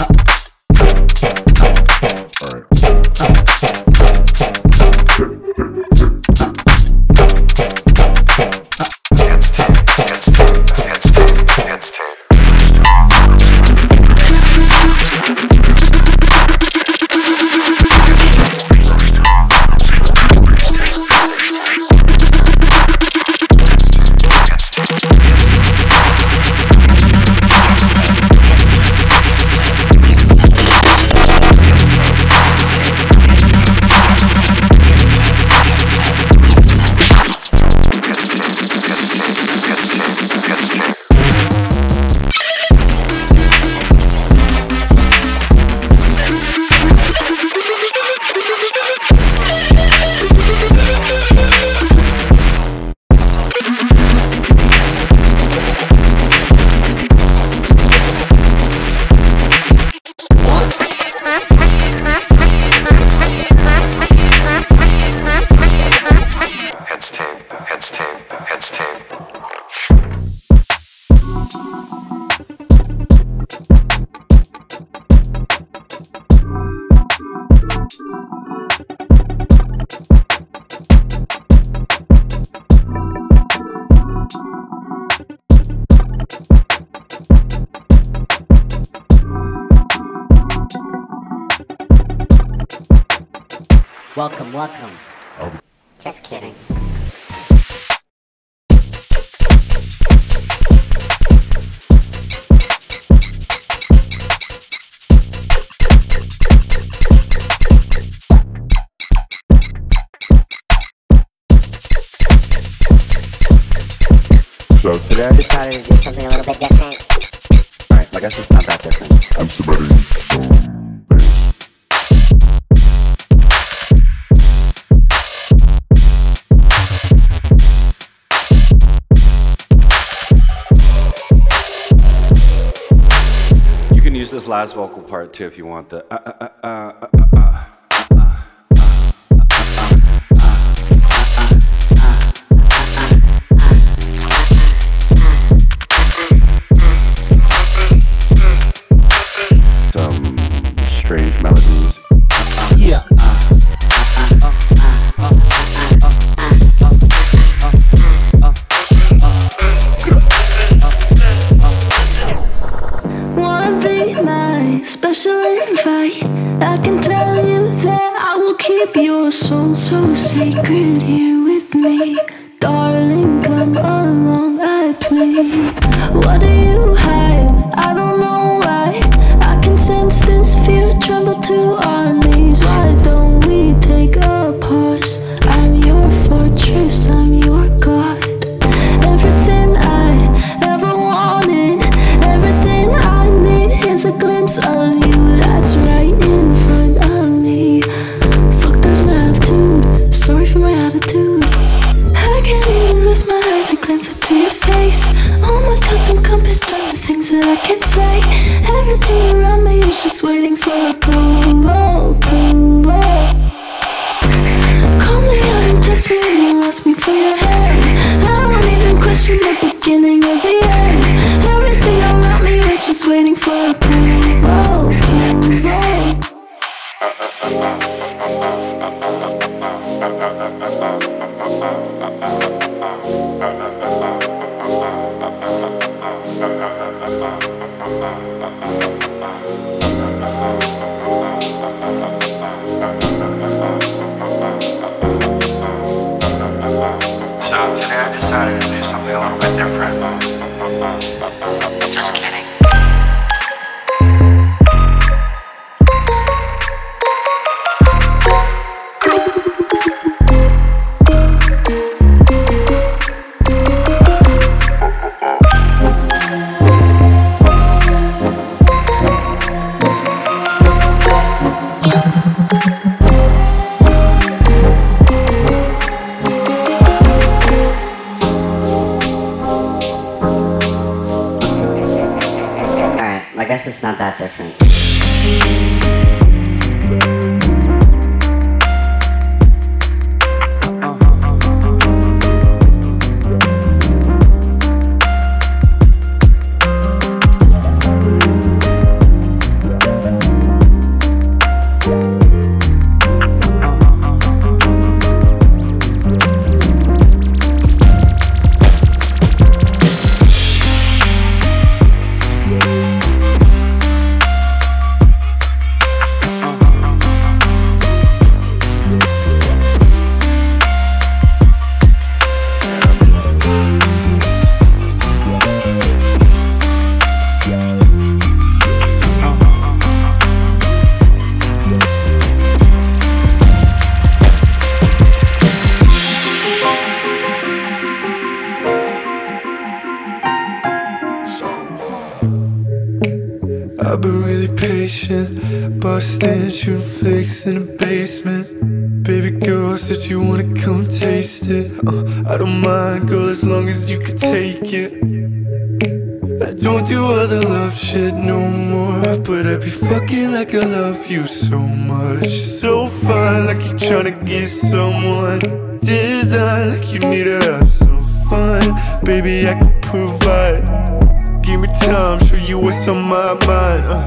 up. Welcome, welcome. Oh. Just kidding. I decided to do something a little bit different. Alright, I guess it's not that different. I'm this last vocal part too if you want the uh, uh, uh, uh I can tell you that I will keep your soul so sacred here with me. Darling, come along, I plead. What do you hide? I don't know why. I can sense this fear tremble to our when you ask me for your hand. I won't even question the beginning or the end. Everything around me is just waiting for approval. approval. Decided to do something a little bit different. Different. I've been really patient, busting, shooting flicks in the basement. Baby girl said you wanna come taste it. Uh, I don't mind, girl, as long as you can take it. I don't do other love shit no more, but I be fucking like I love you so much. So fine, like you tryna get someone. Design like you need to have some fun. Baby, I can provide. Give me time, show you what's on my mind. Uh,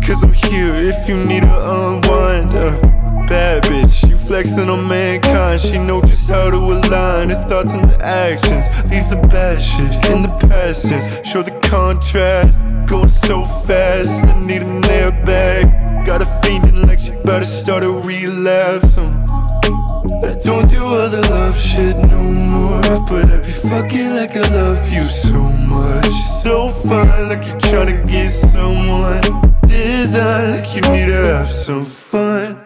Cause I'm here if you need to unwind. Uh, bad bitch, you flexing on mankind. She know just how to align her thoughts and the actions. Leave the bad shit in the past tense. Show the contrast, going so fast. I need an airbag. Got a feeling like she better start a relapse. Um, I don't do other love shit no more, but I be fucking like I love you so much. So fine, like you're tryna get someone. Design like you need to have some fun.